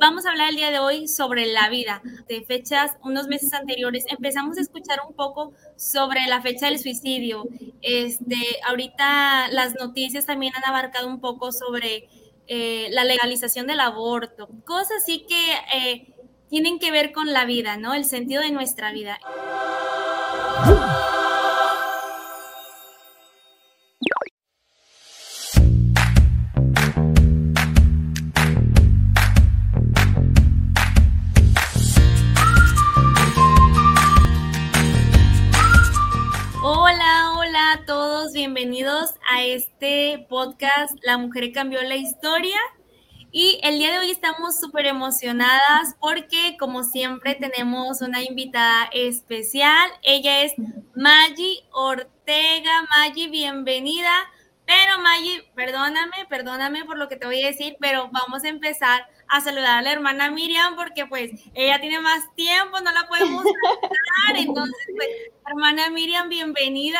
Vamos a hablar el día de hoy sobre la vida. De fechas, unos meses anteriores, empezamos a escuchar un poco sobre la fecha del suicidio. Este, ahorita las noticias también han abarcado un poco sobre eh, la legalización del aborto, cosas así que eh, tienen que ver con la vida, ¿no? El sentido de nuestra vida. Bienvenidos a este podcast La Mujer Cambió la Historia. Y el día de hoy estamos súper emocionadas porque, como siempre, tenemos una invitada especial. Ella es Maggie Ortega. Maggie, bienvenida. Pero Maggie, perdóname, perdóname por lo que te voy a decir, pero vamos a empezar a saludar a la hermana Miriam porque pues ella tiene más tiempo, no la podemos saludar. Entonces, pues, hermana Miriam, bienvenida.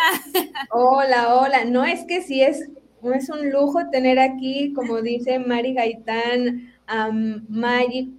Hola, hola. No es que sí es, es un lujo tener aquí, como dice Mari Gaitán, a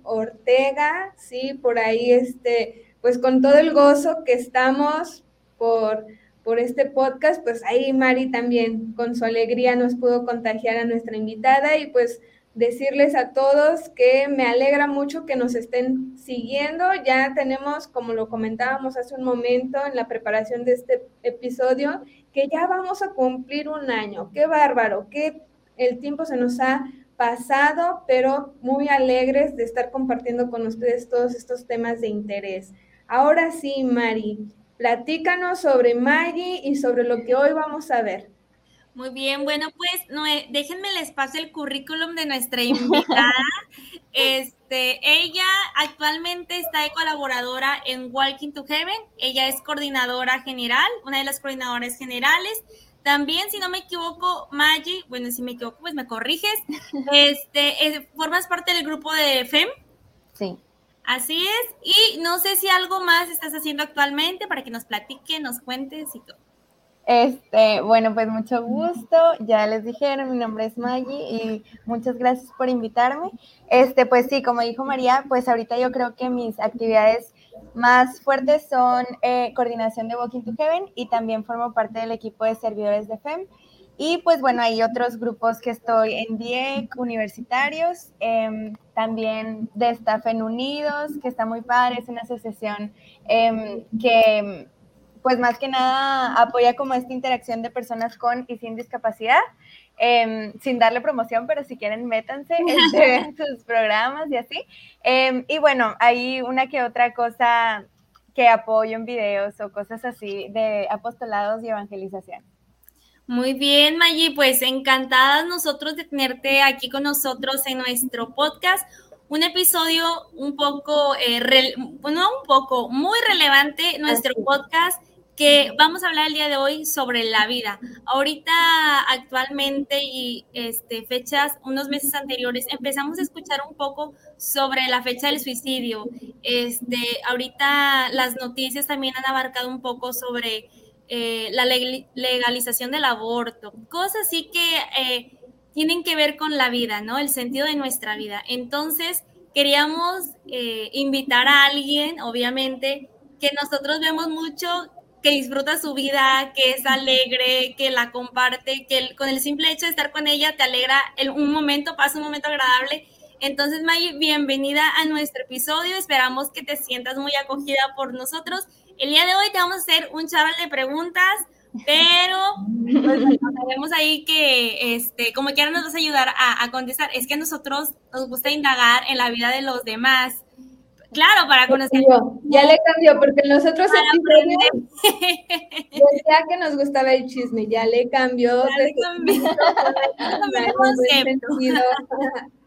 Ortega, sí, por ahí este, pues con todo el gozo que estamos por por este podcast, pues ahí Mari también con su alegría nos pudo contagiar a nuestra invitada y pues decirles a todos que me alegra mucho que nos estén siguiendo. Ya tenemos, como lo comentábamos hace un momento en la preparación de este episodio, que ya vamos a cumplir un año. Qué bárbaro, que el tiempo se nos ha pasado, pero muy alegres de estar compartiendo con ustedes todos estos temas de interés. Ahora sí, Mari, platícanos sobre Maggie y sobre lo que hoy vamos a ver. Muy bien, bueno, pues no, déjenme les paso el currículum de nuestra invitada. este, ella actualmente está de colaboradora en Walking to Heaven. Ella es coordinadora general, una de las coordinadoras generales. También, si no me equivoco, Maggie, bueno, si me equivoco, pues me corriges. Este, formas parte del grupo de FEM. Sí. Así es. Y no sé si algo más estás haciendo actualmente para que nos platique, nos cuentes y todo. Este, bueno, pues mucho gusto. Ya les dijeron, mi nombre es Maggie y muchas gracias por invitarme. Este, pues sí, como dijo María, pues ahorita yo creo que mis actividades más fuertes son eh, coordinación de Walking to Heaven y también formo parte del equipo de servidores de FEM. Y pues bueno, hay otros grupos que estoy en DIEC, universitarios, em, también de Staff en Unidos, que está muy padre, es una asociación em, que pues más que nada apoya como esta interacción de personas con y sin discapacidad, em, sin darle promoción, pero si quieren métanse en sus programas y así. Em, y bueno, hay una que otra cosa que apoyo en videos o cosas así de apostolados y evangelización. Muy bien, Maggie, pues encantadas nosotros de tenerte aquí con nosotros en nuestro podcast. Un episodio un poco, eh, no un poco, muy relevante, nuestro podcast que vamos a hablar el día de hoy sobre la vida. Ahorita, actualmente y este, fechas, unos meses anteriores, empezamos a escuchar un poco sobre la fecha del suicidio. Este, ahorita las noticias también han abarcado un poco sobre eh, la legalización del aborto, cosas así que eh, tienen que ver con la vida, ¿no? El sentido de nuestra vida. Entonces, queríamos eh, invitar a alguien, obviamente, que nosotros vemos mucho que disfruta su vida, que es alegre, que la comparte, que con el simple hecho de estar con ella te alegra un momento, pasa un momento agradable. Entonces, May, bienvenida a nuestro episodio. Esperamos que te sientas muy acogida por nosotros. El día de hoy te vamos a hacer un chaval de preguntas, pero pues, ahí que, este, como quiera nos vas a ayudar a, a contestar. Es que a nosotros nos gusta indagar en la vida de los demás. Claro, para conocer. Ya le cambió, porque en los otros episodios decía que nos gustaba el chisme, ya le cambió. Ya le cambió.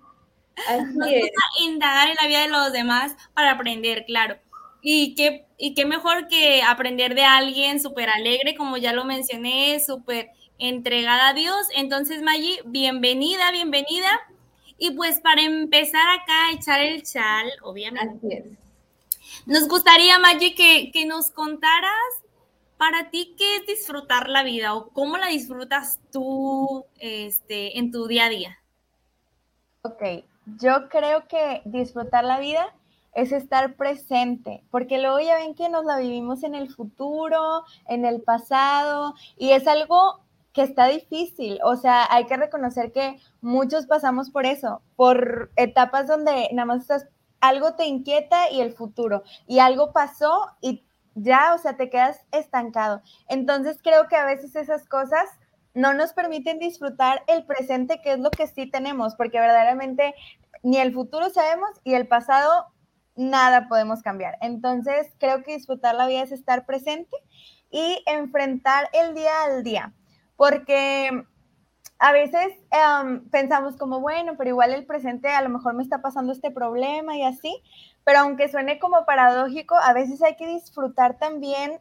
Así nos gusta indagar en la vida de los demás para aprender, claro. Y qué, y qué mejor que aprender de alguien súper alegre, como ya lo mencioné, súper entregada a Dios. Entonces, Maggie, bienvenida, bienvenida. Y pues para empezar acá a echar el chal, obviamente. Nos gustaría, Maggie, que, que nos contaras para ti qué es disfrutar la vida o cómo la disfrutas tú este, en tu día a día. Ok, yo creo que disfrutar la vida es estar presente, porque luego ya ven que nos la vivimos en el futuro, en el pasado, y es algo que está difícil, o sea, hay que reconocer que muchos pasamos por eso, por etapas donde nada más estás, algo te inquieta y el futuro, y algo pasó y ya, o sea, te quedas estancado. Entonces creo que a veces esas cosas no nos permiten disfrutar el presente, que es lo que sí tenemos, porque verdaderamente ni el futuro sabemos y el pasado nada podemos cambiar. Entonces, creo que disfrutar la vida es estar presente y enfrentar el día al día, porque a veces em, pensamos como, bueno, pero igual el presente a lo mejor me está pasando este problema y así, pero aunque suene como paradójico, a veces hay que disfrutar también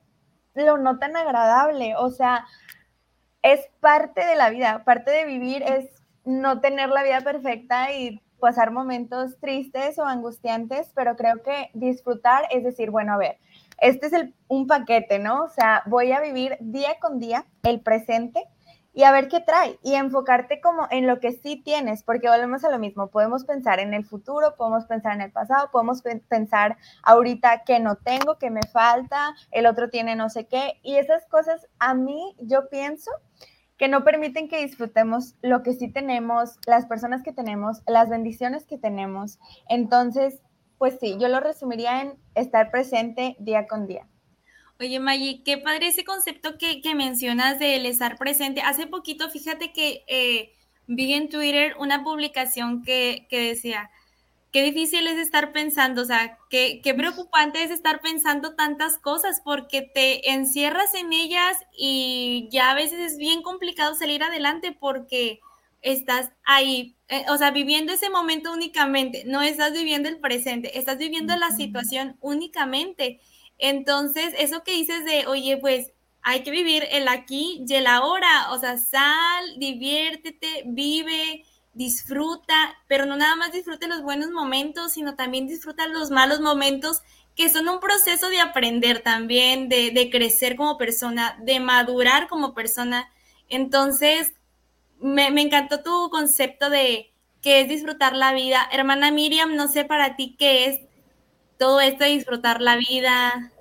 lo no tan agradable, o sea, es parte de la vida, parte de vivir es no tener la vida perfecta y pasar momentos tristes o angustiantes, pero creo que disfrutar es decir, bueno, a ver, este es un paquete, ¿no? O sea, voy a vivir día con día el presente y a ver qué trae y enfocarte como en lo que sí tienes, porque volvemos a lo mismo, podemos pensar en el futuro, podemos pensar en el pasado, podemos pensar ahorita que no tengo, que me falta, el otro tiene no sé qué, y esas cosas a mí yo pienso que no permiten que disfrutemos lo que sí tenemos, las personas que tenemos, las bendiciones que tenemos. Entonces, pues sí, yo lo resumiría en estar presente día con día. Oye, Maggie, qué padre ese concepto que, mencionas del estar presente. Hace poquito, fíjate que eh, vi en Twitter una publicación que, decía, qué difícil es estar pensando, o sea, qué, qué, preocupante es estar pensando tantas cosas porque te encierras en ellas y ya a veces es bien complicado salir adelante porque estás ahí, eh, o sea, viviendo ese momento únicamente, no estás viviendo el presente, estás viviendo la situación únicamente. Entonces, eso que dices de, oye, pues hay que vivir el aquí y el ahora, o sea, sal, diviértete, vive, disfruta, pero no nada más disfrute los buenos momentos, sino también disfruta los malos momentos que son un proceso de aprender también, de, de crecer como persona, de madurar como persona. Entonces, me, encantó tu concepto de que es disfrutar la vida. Hermana Miriam, no sé para ti qué es todo esto de disfrutar la vida?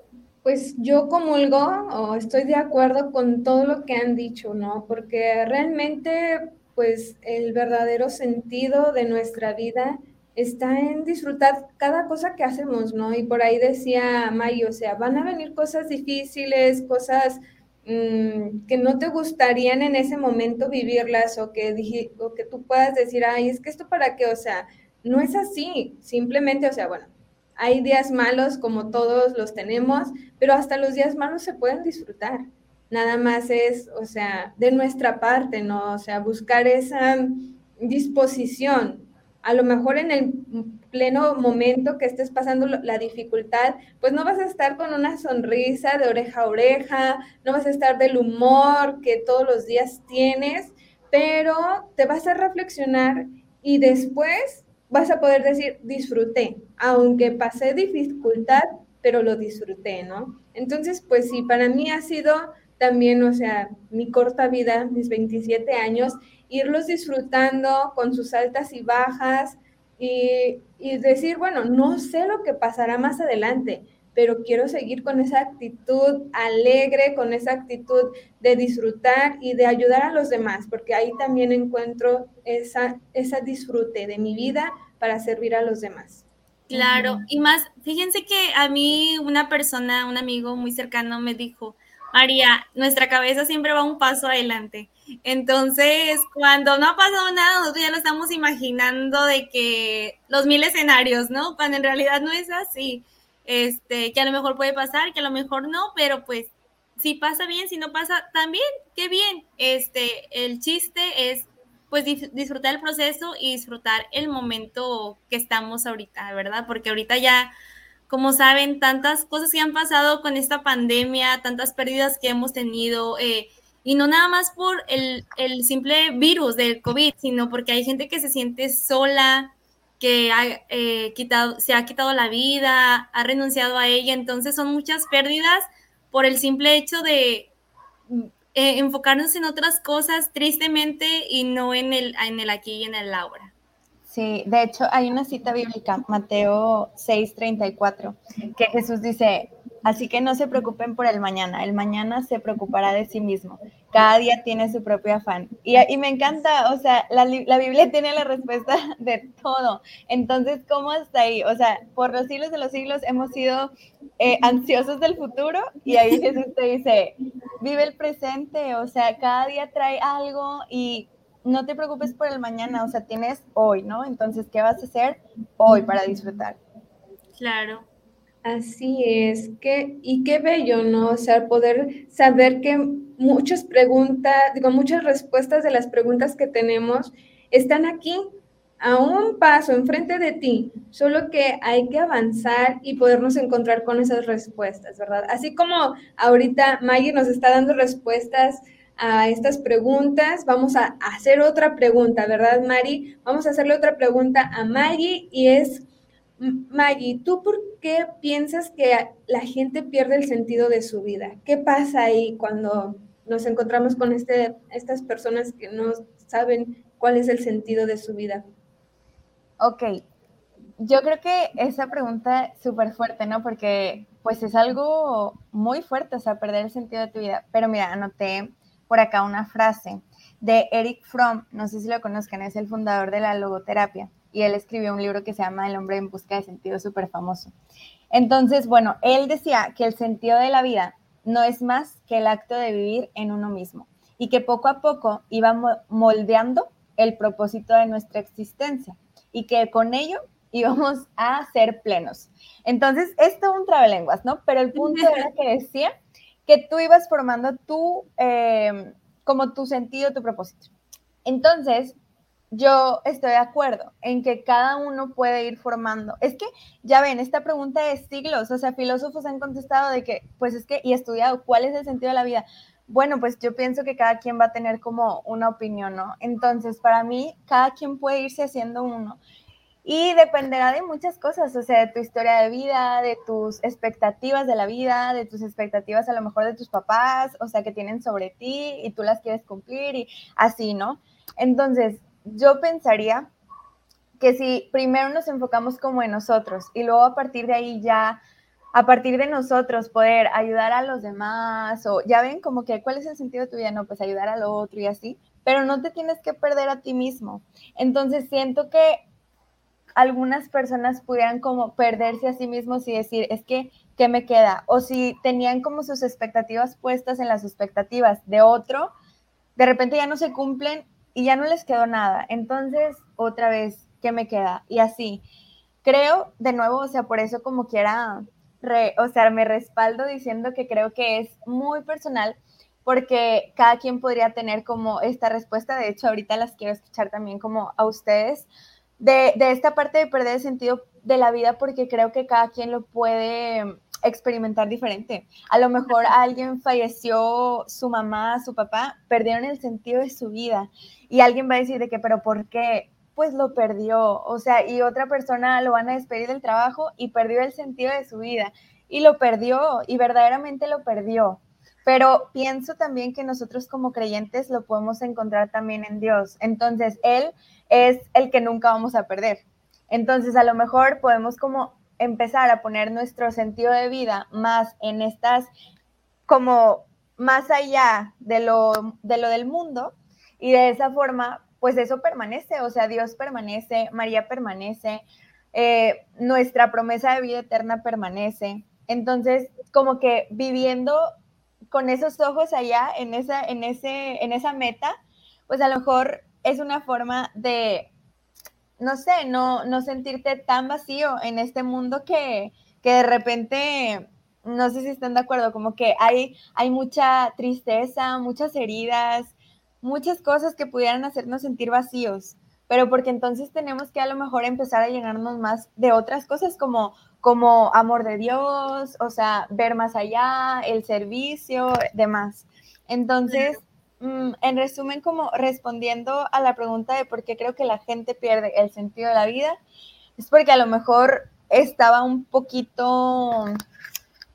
Pues yo comulgo o estoy de acuerdo con todo lo que han dicho, ¿no? Porque realmente, pues el verdadero sentido de nuestra vida está en disfrutar cada cosa que hacemos, ¿no? Y por ahí decía May, o sea, van a venir cosas difíciles, cosas mm, que no te gustarían en ese momento vivirlas o que, que tú puedas decir, ay, es que esto para qué, o sea, no es así, simplemente, o sea, bueno, hay días malos como todos los tenemos, pero hasta los días malos se pueden disfrutar. Nada más es, o sea, de nuestra parte, ¿no? O sea, buscar esa disposición. A lo mejor en el pleno momento que estés pasando la dificultad, pues no vas a estar con una sonrisa de oreja a oreja, no vas a estar del humor que todos los días tienes, pero te vas a reflexionar y después vas a poder decir, disfruté, aunque pasé dificultad, pero lo disfruté, ¿no? Entonces, pues sí, para mí ha sido también, o sea, mi corta vida, mis 27 años, irlos disfrutando con sus altas y bajas y, y decir, bueno, no sé lo que pasará más adelante, pero quiero seguir con esa actitud alegre, con esa actitud de disfrutar y de ayudar a los demás, porque ahí también encuentro esa, esa disfrute de mi vida para servir a los demás. Claro, y más, fíjense que a mí una persona, un amigo muy cercano me dijo, María, nuestra cabeza siempre va un paso adelante. Entonces, cuando no ha pasado nada, nosotros ya lo estamos imaginando de que los mil escenarios, ¿no? Cuando en realidad no es así este, que a lo mejor puede pasar, que a lo mejor no, pero pues si pasa bien, si no pasa también, qué bien. Este, el chiste es pues disfrutar el proceso y disfrutar el momento que estamos ahorita, ¿verdad? Porque ahorita ya, como saben, tantas cosas que han pasado con esta pandemia, tantas pérdidas que hemos tenido, eh, y no nada más por el, el simple virus del COVID, sino porque hay gente que se siente sola, que ha, eh, quitado, se ha quitado la vida, ha renunciado a ella, entonces son muchas pérdidas por el simple hecho de eh, enfocarnos en otras cosas tristemente y no en el, en el aquí y en el ahora. Sí, de hecho hay una cita bíblica, Mateo 6:34, que Jesús dice, así que no se preocupen por el mañana, el mañana se preocupará de sí mismo, cada día tiene su propio afán. Y, me encanta, o sea, la, Biblia tiene la respuesta de todo. Entonces, ¿cómo hasta ahí? O sea, por los siglos de los siglos hemos sido eh, ansiosos del futuro y ahí Jesús te dice, vive el presente, o sea, cada día trae algo y no te preocupes por el mañana, o sea, tienes hoy, ¿no? Entonces, ¿qué vas a hacer hoy para disfrutar? Claro. Así es, que, y qué bello, ¿no? O sea, poder saber que muchas preguntas, digo, muchas respuestas de las preguntas que tenemos están aquí, a un paso enfrente de ti, solo que hay que avanzar y podernos encontrar con esas respuestas, ¿verdad? Así como ahorita Maggie nos está dando respuestas a estas preguntas, vamos a hacer otra pregunta, ¿verdad, Mari? Vamos a hacerle otra pregunta a Maggie y es, Maggie, ¿tú por qué piensas que la gente pierde el sentido de su vida? ¿Qué pasa ahí cuando nos encontramos con este, estas personas que no saben cuál es el sentido de su vida? Ok, yo creo que esa pregunta es súper fuerte, ¿no? Porque pues es algo muy fuerte, o sea, perder el sentido de tu vida. Pero mira, anoté por acá una frase de Eric Fromm, no sé si lo conozcan, es el fundador de la logoterapia y él escribió un libro que se llama El hombre en busca de sentido, súper famoso. Entonces, bueno, él decía que el sentido de la vida no es más que el acto de vivir en uno mismo y que poco a poco iba moldeando el propósito de nuestra existencia y que con ello íbamos a ser plenos. Entonces, esto es un trabalenguas, ¿no? Pero el punto era que decía que tú ibas formando tu, em, como tu sentido, tu propósito. Entonces, yo estoy de acuerdo en que cada uno puede ir formando. Es que, ya ven, esta pregunta de siglos, o sea, filósofos han contestado de que, pues es que, y estudiado, ¿cuál es el sentido de la vida? Bueno, pues yo pienso que cada quien va a tener como una opinión, ¿no? Entonces, para mí, cada quien puede irse haciendo uno. Y dependerá de muchas cosas, o sea, de tu historia de vida, de tus expectativas de la vida, de tus expectativas a lo mejor de tus papás, o sea, que tienen sobre ti y tú las quieres cumplir y así, ¿no? Entonces, yo pensaría que si primero nos enfocamos como en nosotros y luego a partir de ahí ya, a partir de nosotros poder ayudar a los demás o ya ven como que cuál es el sentido de tu vida, no, pues ayudar al otro y así, pero no te tienes que perder a ti mismo. Entonces siento que algunas personas pudieran como perderse a sí mismos y decir, es que, ¿qué me queda? O si tenían como sus expectativas puestas en las expectativas de otro, de repente ya no se cumplen y ya no les quedó nada. Entonces, otra vez, ¿qué me queda? Y así, creo, de nuevo, o sea, por eso como quiera, o sea, me respaldo diciendo que creo que es muy personal porque cada quien podría tener como esta respuesta. De hecho, ahorita las quiero escuchar también como a ustedes de, esta parte de perder el sentido de la vida porque creo que cada quien lo puede experimentar diferente. A lo mejor alguien falleció, su mamá, su papá, perdieron el sentido de su vida y alguien va a decir de que, pero ¿por qué? Pues lo perdió, o sea, y otra persona lo van a despedir del trabajo y perdió el sentido de su vida y lo perdió y verdaderamente lo perdió. Pero pienso también que nosotros como creyentes lo podemos encontrar también en Dios. Entonces, Él es el que nunca vamos a perder. Entonces, a lo mejor podemos como empezar a poner nuestro sentido de vida más en estas, como más allá de lo, de lo del mundo y de esa forma, pues eso permanece, o sea, Dios permanece, María permanece, eh, nuestra promesa de vida eterna permanece. Entonces, como que viviendo con esos ojos allá, en esa, en ese, en esa meta, pues a lo mejor es una forma de, no sé, no, no sentirte tan vacío en este mundo que, que de repente, no sé si están de acuerdo, como que hay, hay mucha tristeza, muchas heridas, muchas cosas que pudieran hacernos sentir vacíos, pero porque entonces tenemos que a lo mejor empezar a llenarnos más de otras cosas como, como amor de Dios, o sea, ver más allá, el servicio, demás. Entonces, en resumen, como respondiendo a la pregunta de por qué creo que la gente pierde el sentido de la vida, es porque a lo mejor estaba un poquito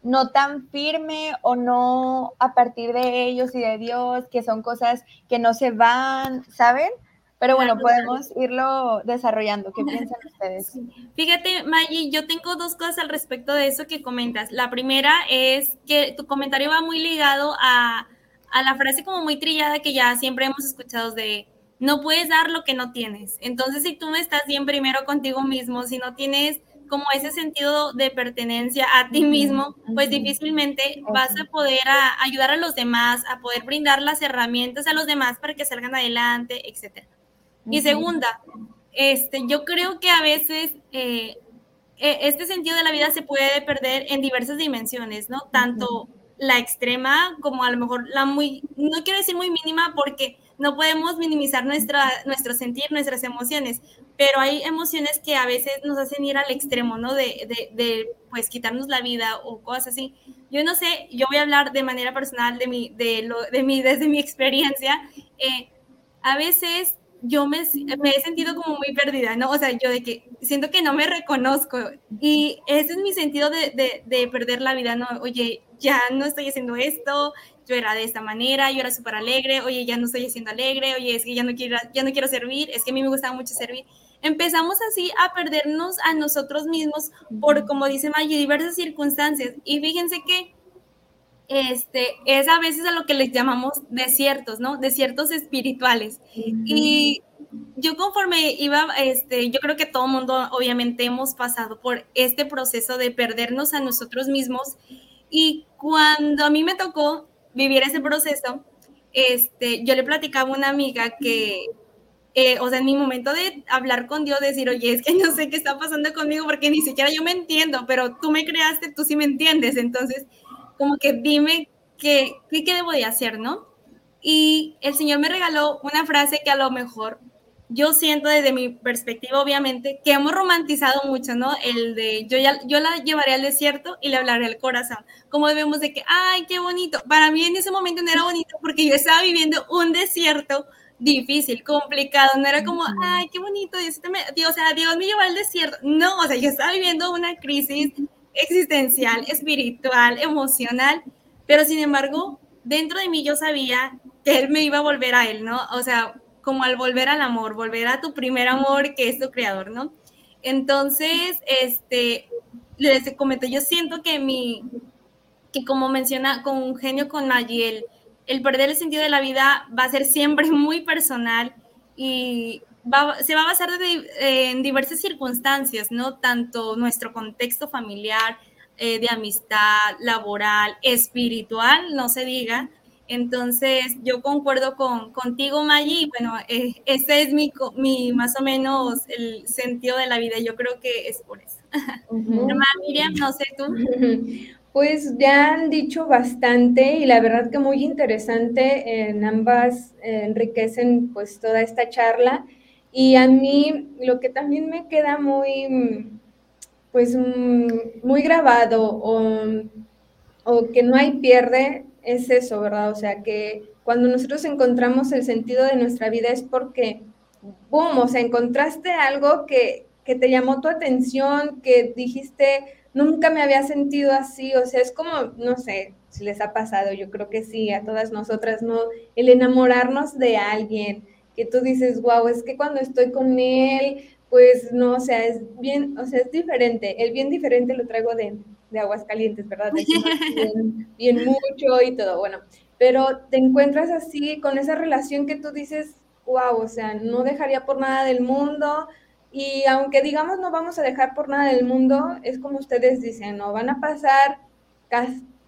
no tan firme o no a partir de ellos y de Dios, que son cosas que no se van, ¿saben? Pero bueno, podemos irlo desarrollando. ¿Qué piensan ustedes? Fíjate, Maggie, yo tengo dos cosas al respecto de eso que comentas. La primera es que tu comentario va muy ligado a, a la frase como muy trillada que ya siempre hemos escuchado de no puedes dar lo que no tienes. Entonces, si tú no estás bien primero contigo mismo, si no tienes como ese sentido de pertenencia a ti mismo, pues difícilmente vas a poder ayudar a los demás, a poder brindar las herramientas a los demás para que salgan adelante, etc. Y segunda, este, yo creo que a veces eh, e, este sentido de la vida se puede perder en diversas dimensiones, ¿no? Tanto la extrema como a lo mejor la muy, no quiero decir muy mínima porque no podemos minimizar nuestra, nuestro sentir, nuestras emociones, pero hay emociones que a veces nos hacen ir al extremo, ¿no? De, de, pues quitarnos la vida o cosas así. Yo no sé, yo voy a hablar de manera personal de mi, de lo, de mi, desde mi experiencia. Eh, a veces yo me, me, he sentido como muy perdida, ¿no? O sea, yo de que siento que no me reconozco y ese es mi sentido de, de, de perder la vida, ¿no? Oye, ya no estoy haciendo esto, yo era de esta manera, yo era súper alegre, oye, ya no estoy haciendo alegre, oye, es que ya no quiero, ya no quiero servir, es que a mí me gustaba mucho servir. Empezamos así a perdernos a nosotros mismos por, como dice Maggie, diversas circunstancias. Y fíjense que este, es a veces a lo que les llamamos desiertos, ¿no? Desiertos espirituales. Y yo conforme iba, este, yo creo que todo mundo obviamente hemos pasado por este proceso de perdernos a nosotros mismos. Y cuando a mí me tocó vivir ese proceso, este, yo le platicaba a una amiga que, eh, o sea, en mi momento de hablar con Dios, decir, oye, es que no sé qué está pasando conmigo porque ni siquiera yo me entiendo, pero tú me creaste, tú sí me entiendes, entonces, como que dime qué, qué, qué debo de hacer, ¿no? Y el Señor me regaló una frase que a lo mejor yo siento desde mi perspectiva, obviamente, que hemos romantizado mucho, ¿no? El de yo, ya, yo la llevaré al desierto y le hablaré al corazón. Como debemos de que, ay, qué bonito. Para mí en ese momento no era bonito porque yo estaba viviendo un desierto difícil, complicado. No era como, ay, qué bonito, Dios, me, Dios, o sea, Dios me llevó al desierto. No, o sea, yo estaba viviendo una crisis existencial, espiritual, emocional, pero sin embargo, dentro de mí yo sabía que Él me iba a volver a Él, ¿no? O sea, como al volver al amor, volver a tu primer amor que es tu creador, ¿no? Entonces, este, les comento, yo siento que mi, que como menciona con un genio con Maggie, el, perder el sentido de la vida va a ser siempre muy personal y se va a basar en diversas circunstancias, ¿no? Tanto nuestro contexto familiar, eh, de amistad, laboral, espiritual, no se diga, entonces, yo concuerdo con, contigo, Maggie, y bueno, eh, ese es mi, mi, más o menos el sentido de la vida, yo creo que es por eso. Miriam, no sé tú. Pues ya han dicho bastante y la verdad que muy interesante, en ambas eh, enriquecen pues toda esta charla y a mí lo que también me queda muy, pues muy grabado o, o que no hay pierde es eso, ¿verdad? O sea, que cuando nosotros encontramos el sentido de nuestra vida es porque, boom, o sea, encontraste algo que, que te llamó tu atención, que dijiste, nunca me había sentido así, o sea, es como, no sé si les ha pasado, yo creo que sí, a todas nosotras, ¿no? El enamorarnos de alguien, que tú dices, wow, es que cuando estoy con él, pues no, o sea, es bien, o sea, es diferente, el bien diferente lo traigo de, de Aguascalientes, ¿verdad? bien, bien, mucho y todo, bueno, pero te encuentras así con esa relación que tú dices, wow, o sea, no dejaría por nada del mundo. Y aunque digamos no vamos a dejar por nada del mundo, es como ustedes dicen, no van a pasar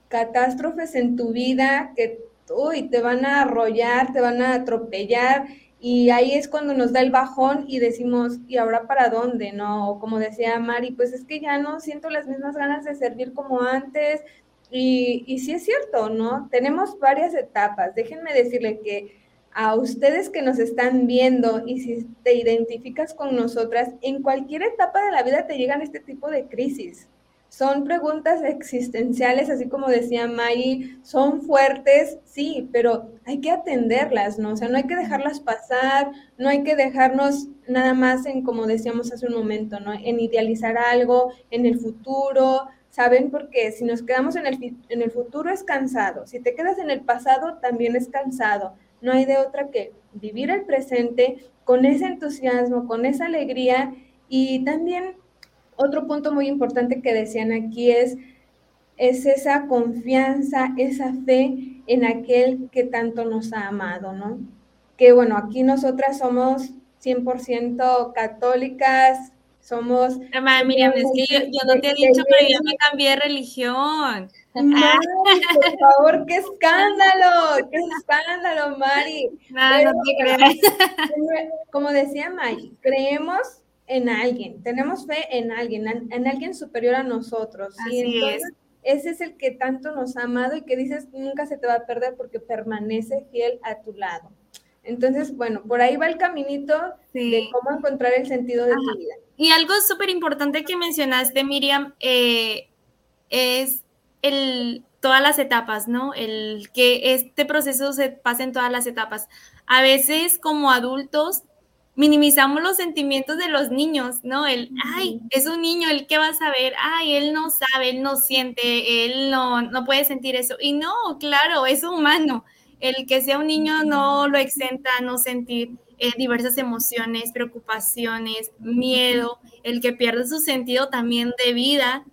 catástrofes en tu vida que uy, te van a arrollar, te van a atropellar y ahí es cuando nos da el bajón y decimos, ¿y ahora para dónde? ¿No? Como decía Mari, pues es que ya no siento las mismas ganas de servir como antes. Y, y sí es cierto, ¿no? Tenemos varias etapas. Déjenme decirle que a ustedes que nos están viendo y si te identificas con nosotras, en cualquier etapa de la vida te llegan este tipo de crisis. Son preguntas existenciales, así como decía Maggie, son fuertes, sí, pero hay que atenderlas, ¿no? O sea, no hay que dejarlas pasar, no hay que dejarnos nada más en, como decíamos hace un momento, ¿no? En idealizar algo, en el futuro, ¿saben? Porque si nos quedamos en el, en el futuro es cansado, si te quedas en el pasado también es cansado, no hay de otra que vivir el presente con ese entusiasmo, con esa alegría y también otro punto muy importante que decían aquí es, es esa confianza, esa fe en aquel que tanto nos ha amado, ¿no? Que bueno, aquí nosotras somos 100% católicas, somos... Hermana Miriam, es que yo, no te he dicho, pero yo me cambié de religión. Mari, por favor, qué escándalo, qué escándalo, Mari. No, no te creas. Como decía Mari, creemos en alguien, tenemos fe en alguien, en, alguien superior a nosotros. Así es. Ese es el que tanto nos ha amado y que dices nunca se te va a perder porque permanece fiel a tu lado. Entonces, bueno, por ahí va el caminito de cómo encontrar el sentido de tu vida. Y algo súper importante que mencionaste, Miriam, eh, es el, todas las etapas, ¿no? El que este proceso se pase en todas las etapas. A veces como adultos minimizamos los sentimientos de los niños, ¿no? El, ay, es un niño, ¿el qué va a saber? Ay, él no sabe, él no siente, él no, no puede sentir eso. Y no, claro, es humano. El que sea un niño no lo exenta a no sentir eh, diversas emociones, preocupaciones, miedo, el que pierde su sentido también de vida.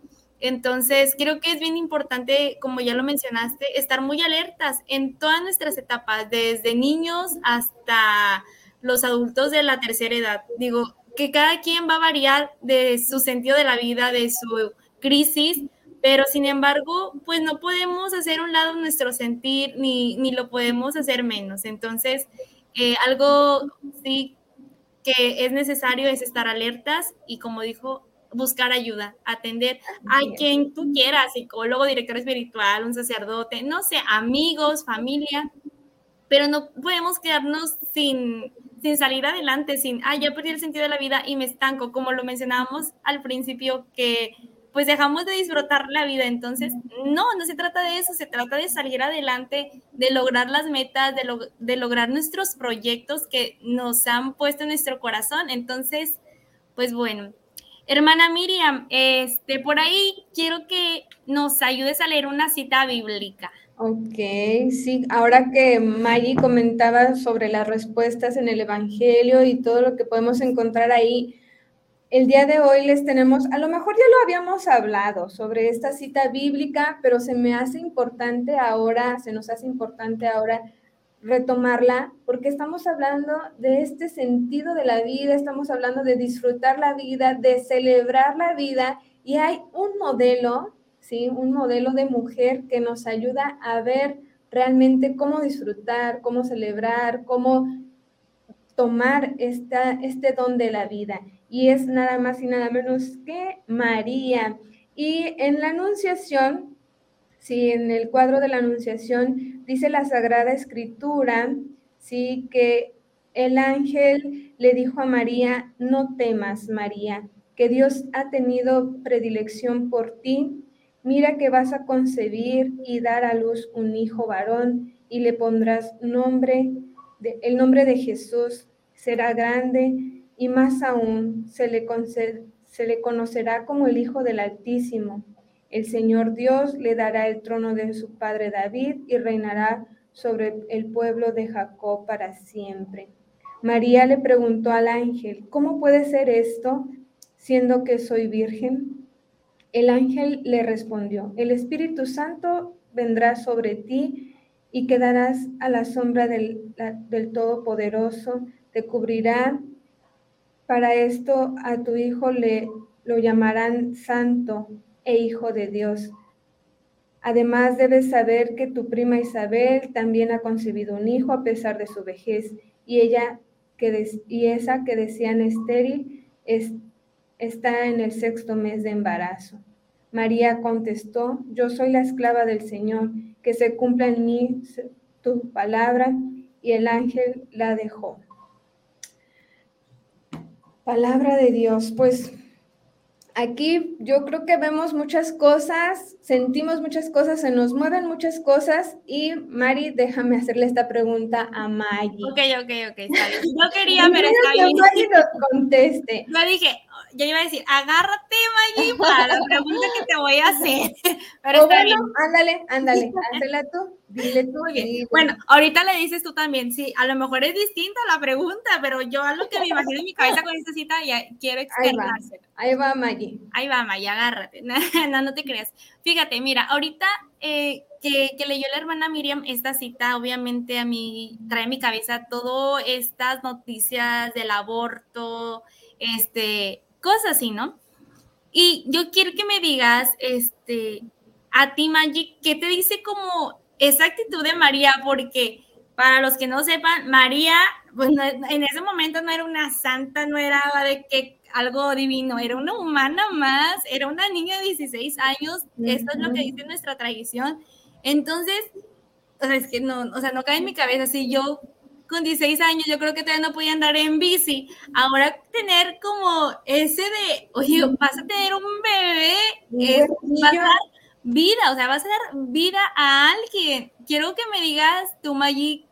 Entonces, creo que es bien importante, como ya lo mencionaste, estar muy alertas en todas nuestras etapas, desde niños hasta los adultos de la tercera edad. Digo, que cada quien va a variar de su sentido de la vida, de su crisis, pero sin embargo, pues no podemos hacer un lado nuestro sentir ni, ni lo podemos hacer menos. Entonces, eh, algo sí que es necesario es estar alertas y como dijo, buscar ayuda, atender a quien tú quieras, psicólogo, director espiritual, un sacerdote, no sé, amigos, familia, pero no podemos quedarnos sin, sin salir adelante, sin, ah, ya perdí el sentido de la vida y me estanco, como lo mencionábamos al principio, que pues dejamos de disfrutar la vida. Entonces, no, no se trata de eso, se trata de salir adelante, de lograr las metas, de, de lograr nuestros proyectos que nos han puesto en nuestro corazón. Entonces, pues bueno, hermana Miriam, este, por ahí quiero que nos ayudes a leer una cita bíblica. Ok, sí, ahora que Maggie comentaba sobre las respuestas en el Evangelio y todo lo que podemos encontrar ahí, el día de hoy les tenemos, a lo mejor ya lo habíamos hablado sobre esta cita bíblica, pero se me hace importante ahora, se nos hace importante ahora retomarla, porque estamos hablando de este sentido de la vida, estamos hablando de disfrutar la vida, de celebrar la vida, y hay un modelo Un modelo de mujer que nos ayuda a ver realmente cómo disfrutar, cómo celebrar, cómo tomar este don de la vida. Y es nada más y nada menos que María. Y en la Anunciación, sí, en el cuadro de la Anunciación, dice la Sagrada Escritura, sí, que el ángel le dijo a María, no temas, María, que Dios ha tenido predilección por ti Mira que vas a concebir y dar a luz un hijo varón y le pondrás nombre, el nombre de Jesús. Será grande y más aún se le, se le conocerá como el Hijo del Altísimo. El Señor Dios le dará el trono de su padre David y reinará sobre el pueblo de Jacob para siempre. María le preguntó al ángel, ¿cómo puede ser esto siendo que soy virgen? El ángel le respondió, el Espíritu Santo vendrá sobre ti y quedarás a la sombra del, Todopoderoso, te cubrirá. Para esto a tu hijo le lo llamarán santo e hijo de Dios. Además debes saber que tu prima Isabel también ha concebido un hijo a pesar de su vejez y ella que y esa que decían estéril es, está en el sexto mes de embarazo. María contestó, yo soy la esclava del Señor, que se cumpla en mí tu palabra, y el ángel la dejó. Palabra de Dios, pues aquí yo creo que vemos muchas cosas, sentimos muchas cosas, se nos mueven muchas cosas y Mari, déjame hacerle esta pregunta a Maggie. Ok, ok, ok, está bien. No quería, pero está bien. Que Maggie nos conteste. Yo dije, yo iba a decir, agárrate, Maggie, para la pregunta que te voy a hacer. Pero está bien. Ándale, ándale, hazla tú. Dile tú. Muy bien. Bueno, ahorita le dices tú también, sí, a lo mejor es distinta la pregunta, pero yo a lo que me imagino en mi cabeza con esta cita ya quiero externárselo. Ahí va, Maggie. Ahí va, Maggie, agárrate. No, no te creas. Fíjate, mira, ahorita eh, que, que, leyó la hermana Miriam esta cita, obviamente a mí trae en mi cabeza todas estas noticias del aborto, este, cosas así, ¿no? Y yo quiero que me digas, este, a ti, Maggie, ¿qué te dice como esa actitud de María? Porque para los que no sepan, María, pues en ese momento no era una santa, no era de que algo divino, era una humana más, era una niña de 16 años, esto es lo que dice nuestra tradición. Entonces, o sea, es que no, o sea, no cae en mi cabeza, si yo con 16 años yo creo que todavía no podía andar en bici. Ahora tener como ese de, oye, vas a tener un bebé, es, vas a dar vida, o sea, vas a dar vida a alguien. Quiero que me digas tú, Maggie,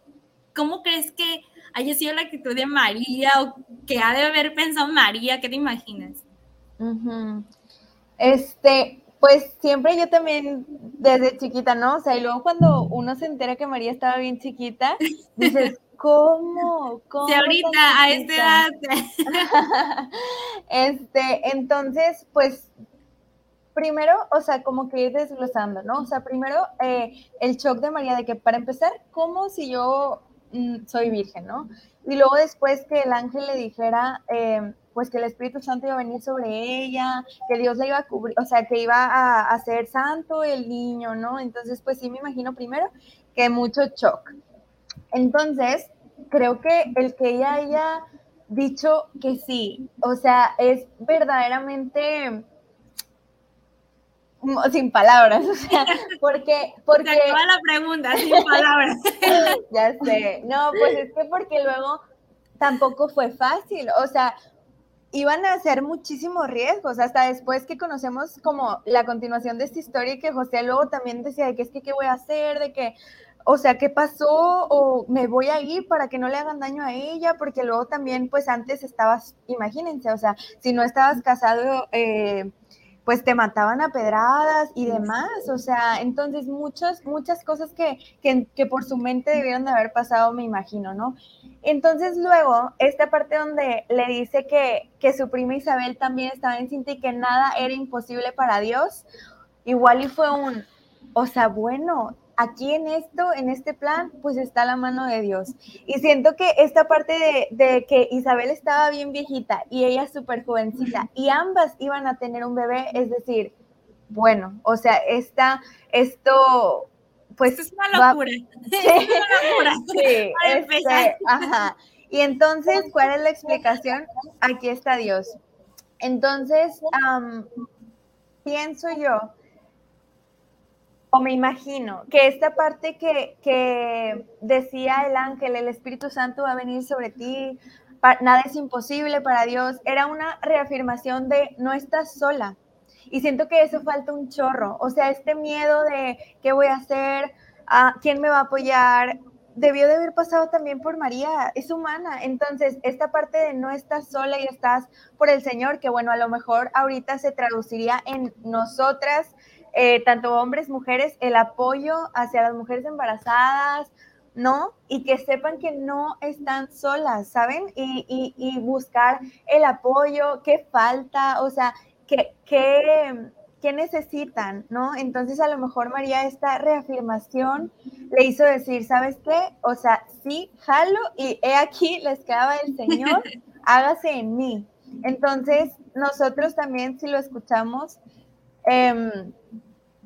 ¿cómo crees que haya sido la actitud de María o que ha de haber pensado María? ¿Qué te imaginas? Este, pues siempre yo también desde chiquita, ¿no? O sea, y luego cuando uno se entera que María estaba bien chiquita, dices, ¿Cómo? ¿Cómo? Si ahorita a esta edad. este, entonces, pues, primero, o sea, como que ir desglosando, ¿no? O sea, primero, eh, el shock de María de que, para empezar, ¿cómo si yo mm, soy virgen, ¿no? Y luego después que el ángel le dijera, em, pues que el Espíritu Santo iba a venir sobre ella, que Dios la iba a cubrir, o sea, que iba a, a ser santo el niño, ¿no? Entonces, pues sí me imagino primero que mucho shock. Entonces, creo que el que ella haya dicho que sí, o sea, es verdaderamente sin palabras, o sea, porque... porque... Se la pregunta, sin palabras. ya sé, no, pues es que porque luego tampoco fue fácil, o sea, iban a ser muchísimos riesgos, hasta después que conocemos como la continuación de esta historia y que José luego también decía de que es que qué voy a hacer, de que o sea, ¿qué pasó? O me voy a ir para que no le hagan daño a ella, porque luego también, pues antes estabas, imagínense, o sea, si no estabas casado, eh, pues te mataban a pedradas y demás, o sea, entonces muchas, muchas cosas que, que, por su mente debieron de haber pasado, me imagino, ¿no? Entonces luego, esta parte donde le dice que, que su prima Isabel también estaba encinta y que nada era imposible para Dios, igual y fue un, o sea, bueno, aquí en esto, en este plan, pues está la mano de Dios. Y siento que esta parte de, que Isabel estaba bien viejita y ella súper jovencita y ambas iban a tener un bebé, es decir, bueno, o sea, esta, esto, pues... es una locura. es una locura. Sí, este, ajá. Y entonces, ¿cuál es la explicación? Aquí está Dios. Entonces, pienso yo o me imagino que esta parte que, que, decía el ángel, el Espíritu Santo va a venir sobre ti, nada es imposible para Dios, era una reafirmación de no estás sola. Y siento que eso falta un chorro, o sea, este miedo de qué voy a hacer, a quién me va a apoyar, debió de haber pasado también por María, es humana. Entonces, esta parte de no estás sola y estás por el Señor, que bueno, a lo mejor ahorita se traduciría en nosotras eh, tanto hombres, mujeres, el apoyo hacia las mujeres embarazadas, ¿no? Y que sepan que no están solas, ¿saben? Y, y, buscar el apoyo, qué falta, o sea, qué, qué, qué necesitan, ¿no? Entonces a lo mejor María esta reafirmación le hizo decir, ¿sabes qué? O sea, sí, jalo y he aquí, les quedaba el Señor, hágase en mí. Entonces, nosotros también, si lo escuchamos, eh,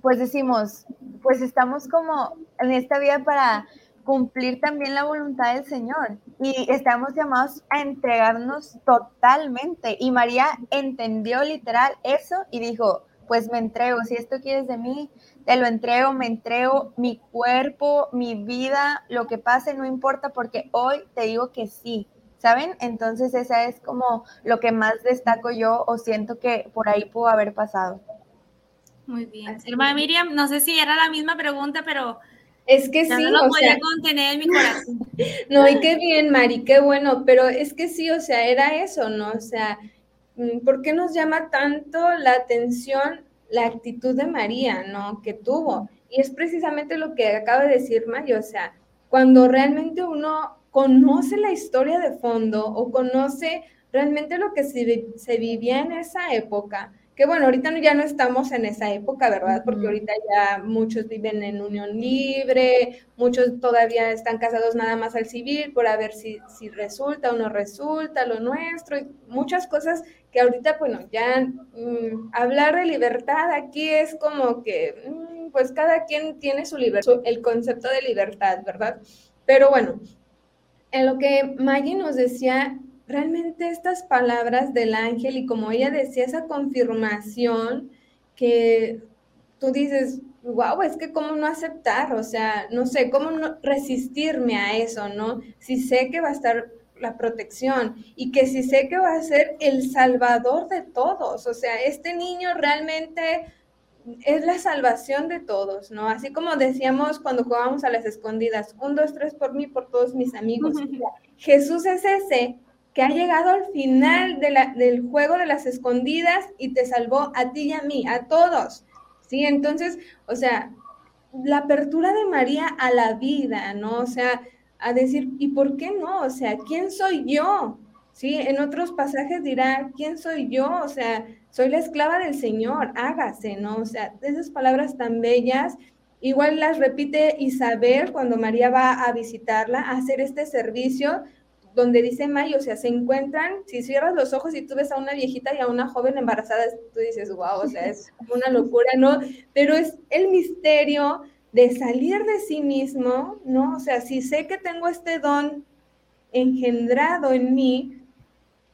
pues decimos, pues estamos como en esta vida para cumplir también la voluntad del Señor y estamos llamados a entregarnos totalmente. Y María entendió literal eso y dijo, pues me entrego, si esto quieres de mí, te lo entrego, me entrego mi cuerpo, mi vida, lo que pase, no importa porque hoy te digo que sí, ¿saben? Entonces esa es como lo que más destaco yo o siento que por ahí pudo haber pasado. Muy bien. Hermana Miriam, no sé si era la misma pregunta, pero es que sí. No lo podía contener en mi corazón. no, y qué bien, Mari, qué bueno, pero es que sí, o sea, era eso, ¿no? O sea, mm, ¿por qué nos llama tanto la atención la actitud de María, ¿no? Que tuvo. Y es precisamente lo que acaba de decir Mayo, o sea, cuando realmente uno conoce la historia de fondo o conoce realmente lo que se, se vivía en esa época, que bueno, ahorita ya no estamos en esa época, ¿verdad? Porque ahorita ya muchos viven en unión libre, muchos todavía están casados nada más al civil por a ver si, si resulta o no resulta lo nuestro, y muchas cosas que ahorita, bueno, ya mm, hablar de libertad aquí es como que, mm, pues cada quien tiene su libertad, el concepto de libertad, ¿verdad? Pero bueno, en lo que Maggie nos decía realmente estas palabras del ángel y como ella decía, esa confirmación que tú dices, wow, es que cómo no aceptar, o sea, no sé, cómo no resistirme a eso, ¿no? Si sé que va a estar la protección y que si sé que va a ser el salvador de todos, o sea, este niño realmente es la salvación de todos, ¿no? Así como decíamos cuando jugábamos a las escondidas, un, dos, tres por mí, por todos mis amigos. Jesús es ese que ha llegado al final del juego de las escondidas y te salvó a ti y a mí, a todos. Sí, entonces, o sea, la apertura de María a la vida, ¿no? O sea, a decir, ¿y por qué no? O sea, ¿quién soy yo? Sí, en otros pasajes dirá, ¿quién soy yo? O sea, soy la esclava del Señor, hágase, ¿no? O sea, esas palabras tan bellas, igual las repite Isabel cuando María va a visitarla, a hacer este servicio, donde dice May, o sea, se encuentran, si cierras los ojos y tú ves a una viejita y a una joven embarazada, tú dices, wow, o sea, es una locura, ¿no? Pero es el misterio de salir de sí mismo, ¿no? O sea, si sé que tengo este don engendrado en mí,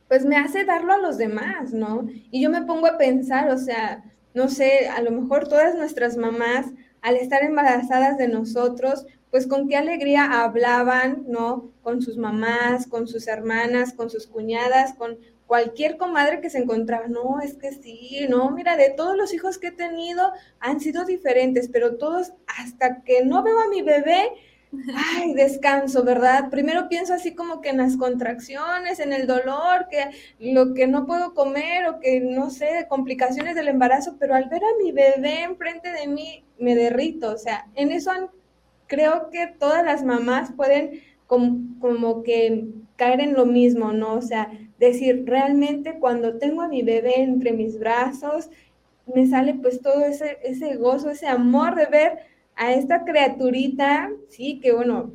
pues me hace darlo a los demás, ¿no? Y yo me pongo a pensar, o sea, no sé, a lo mejor todas nuestras mamás, al estar embarazadas de nosotros, pues con qué alegría hablaban, ¿no? Con sus mamás, con sus hermanas, con sus cuñadas, con cualquier comadre que se encontraba. No, es que sí, no, mira, de todos los hijos que he tenido han sido diferentes, pero todos, hasta que no veo a mi bebé, ay, descanso, ¿verdad? Primero pienso así como que en las contracciones, en el dolor, que lo que no puedo comer o que no sé, complicaciones del embarazo, pero al ver a mi bebé enfrente de mí, me derrito, o sea, en eso han creo que todas las mamás pueden como, que caer en lo mismo, ¿no? O sea, decir, realmente cuando tengo a mi bebé entre mis brazos, me sale pues todo ese, ese gozo, ese amor de ver a esta criaturita, sí, que bueno,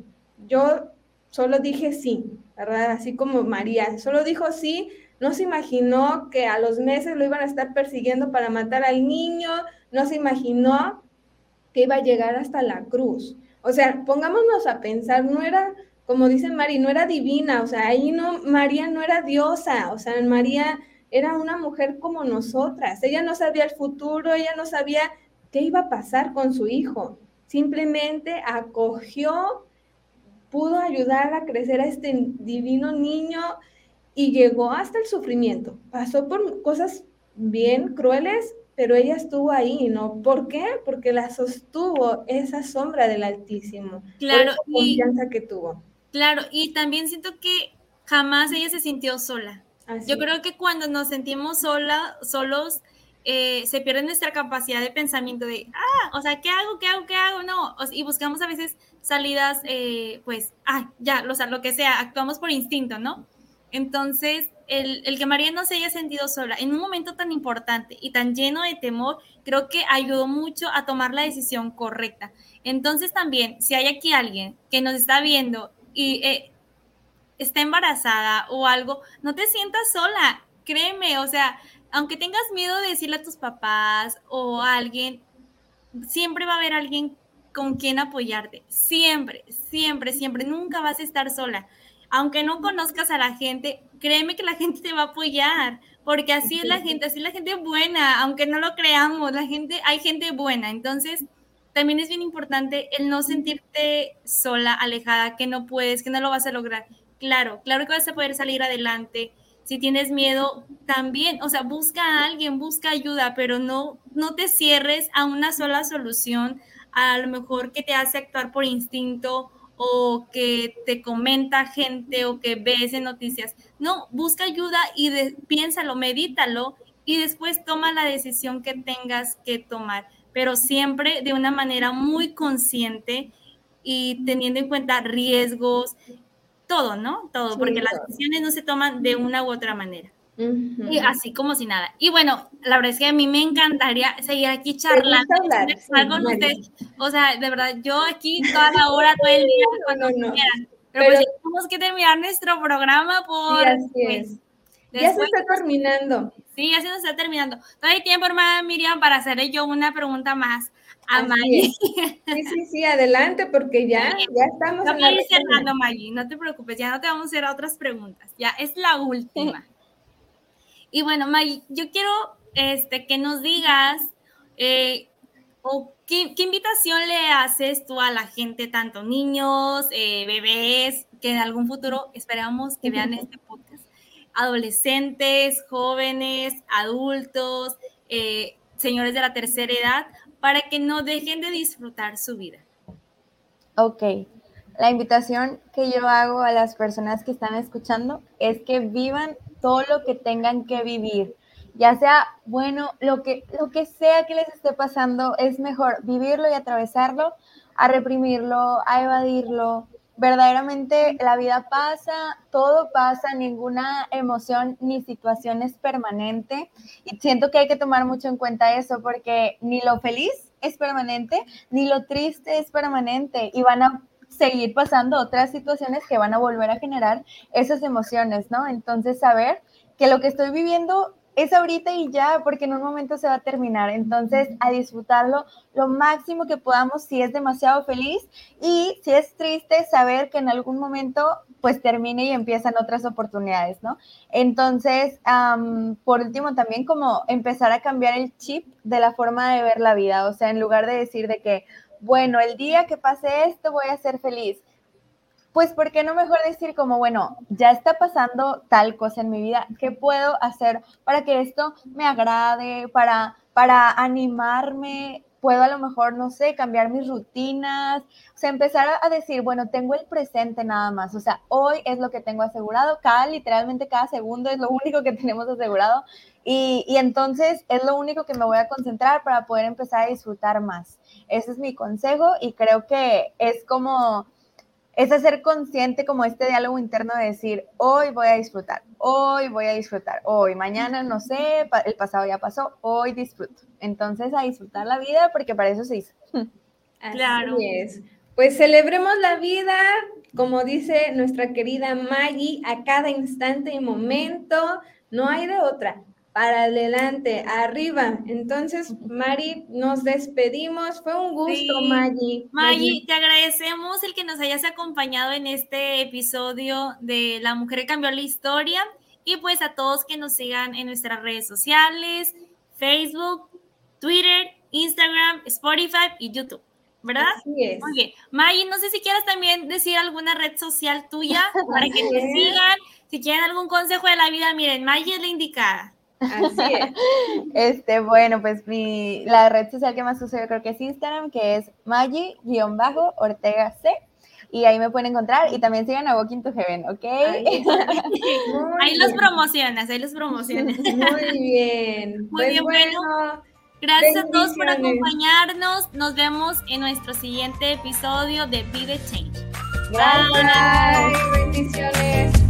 yo solo dije sí, ¿verdad? Así como María, solo dijo sí, no se imaginó que a los meses lo iban a estar persiguiendo para matar al niño, no se imaginó que iba a llegar hasta la cruz. O sea, pongámonos a pensar, no era, como dice Mari, no era divina, o sea, ahí no, María no era diosa, o sea, María era una mujer como nosotras, ella no sabía el futuro, ella no sabía qué iba a pasar con su hijo, simplemente acogió, pudo ayudar a crecer a este divino niño y llegó hasta el sufrimiento, pasó por cosas bien crueles, pero ella estuvo ahí, ¿no? ¿Por qué? Porque la sostuvo esa sombra del Altísimo. Claro, la confianza que tuvo. Claro, y también siento que jamás ella se sintió sola. Yo creo que cuando nos sentimos sola, solos, eh, se pierde nuestra capacidad de pensamiento de, ah, o sea, ¿qué hago? ¿Qué hago? ¿Qué hago? No, y buscamos a veces salidas, eh, pues, ah, ya, o sea, lo que sea, actuamos por instinto, ¿no? Entonces, el, que María no se haya sentido sola en un momento tan importante y tan lleno de temor, creo que ayudó mucho a tomar la decisión correcta. Entonces también, si hay aquí alguien que nos está viendo y eh, está embarazada o algo, no te sientas sola, créeme, o sea, aunque tengas miedo de decirle a tus papás o a alguien, siempre va a haber alguien con quien apoyarte, siempre, siempre, siempre, nunca vas a estar sola aunque no conozcas a la gente, créeme que la gente te va a apoyar, porque así es la gente, así es la gente buena, aunque no lo creamos, la gente, hay gente buena, entonces también es bien importante el no sentirte sola, alejada, que no puedes, que no lo vas a lograr. Claro, claro que vas a poder salir adelante. Si tienes miedo, también, o sea, busca a alguien, busca ayuda, pero no, no te cierres a una sola solución, a lo mejor que te hace actuar por instinto o que te comenta gente o que ves en noticias. No, busca ayuda y piénsalo, medítalo y después toma la decisión que tengas que tomar. pero siempre de una manera muy consciente y teniendo en cuenta riesgos, todo, ¿no? Todo, porque las decisiones no se toman de una u otra manera. Y así como si nada. Y bueno, la verdad es que a mí me encantaría seguir aquí charlando con ustedes. O sea, de verdad, yo aquí toda la hora, todo el día, cuando quieran. Pero, pues tenemos que terminar nuestro programa por... Pues, ya se está terminando. Sí, ya se nos está terminando. Todavía hay tiempo, hermana Miriam, para hacerle yo una pregunta más a Maggie. Sí, sí, sí, adelante, porque ya, ya estamos. No ir cerrando, Maggie, no te preocupes, ya no te vamos a hacer otras preguntas. Ya es la última. Y bueno, Maggie, yo quiero este, que nos digas eh, o qué, invitación le haces tú a la gente, tanto niños, eh, bebés, que en algún futuro esperamos que vean este podcast adolescentes, jóvenes, adultos, eh, señores de la tercera edad, para que no dejen de disfrutar su vida. Ok, la invitación que yo hago a las personas que están escuchando es que vivan todo lo que tengan que vivir. Ya sea, bueno, lo que, lo que sea que les esté pasando, es mejor vivirlo y atravesarlo a reprimirlo, a evadirlo, verdaderamente la vida pasa, todo pasa, ninguna emoción ni situación es permanente. Y siento que hay que tomar mucho en cuenta eso porque ni lo feliz es permanente, ni lo triste es permanente. Y van a seguir pasando otras situaciones que van a volver a generar esas emociones, ¿no? Entonces, saber que lo que estoy viviendo es ahorita y ya, porque en un momento se va a terminar. Entonces, a disfrutarlo lo máximo que podamos si es demasiado feliz y si es triste, saber que en algún momento pues termine y empiezan otras oportunidades, ¿no? Entonces, por último, también como empezar a cambiar el chip de la forma de ver la vida, o sea, en lugar de decir de que, bueno, el día que pase esto voy a ser feliz pues ¿por qué no mejor decir como, bueno, ya está pasando tal cosa en mi vida, ¿qué puedo hacer para que esto me agrade, para, para animarme? Puedo a lo mejor, no sé, cambiar mis rutinas, o sea, empezar a decir, bueno, tengo el presente nada más, o sea, hoy es lo que tengo asegurado, cada, literalmente cada segundo es lo único que tenemos asegurado y, y entonces es lo único que me voy a concentrar para poder empezar a disfrutar más. Ese es mi consejo y creo que es como es hacer consciente como este diálogo interno de decir, hoy voy a disfrutar, hoy voy a disfrutar, hoy, mañana no sé, el pasado ya pasó, hoy disfruto. Entonces a disfrutar la vida porque para eso se hizo. claro. es. Pues celebremos la vida, como dice nuestra querida Maggie, a cada instante y momento, no hay de otra para adelante, arriba. Entonces, Mari, nos despedimos. Fue un gusto, Maggie. Maggie, te agradecemos el que nos hayas acompañado en este episodio de La Mujer que cambió la historia. Y pues a todos que nos sigan en nuestras redes sociales, Facebook, Twitter, Instagram, Spotify y YouTube. ¿Verdad? Así es. Muy bien. Maggie, no sé si quieres también decir alguna red social tuya para que te sigan. Si quieren algún consejo de la vida, miren, Maggie es la indicada. Así es. Este, bueno, pues mi, la red social que más uso yo creo que es Instagram, que es Maggi-Ortega C. Y ahí me pueden encontrar y también sigan a Walking to Heaven, ¿ok? Ahí, los promocionas, ahí los promocionas. Muy bien. Muy bien, pues bueno. Gracias a todos por acompañarnos. Nos vemos en nuestro siguiente episodio de Be the Change. Bye. Bendiciones.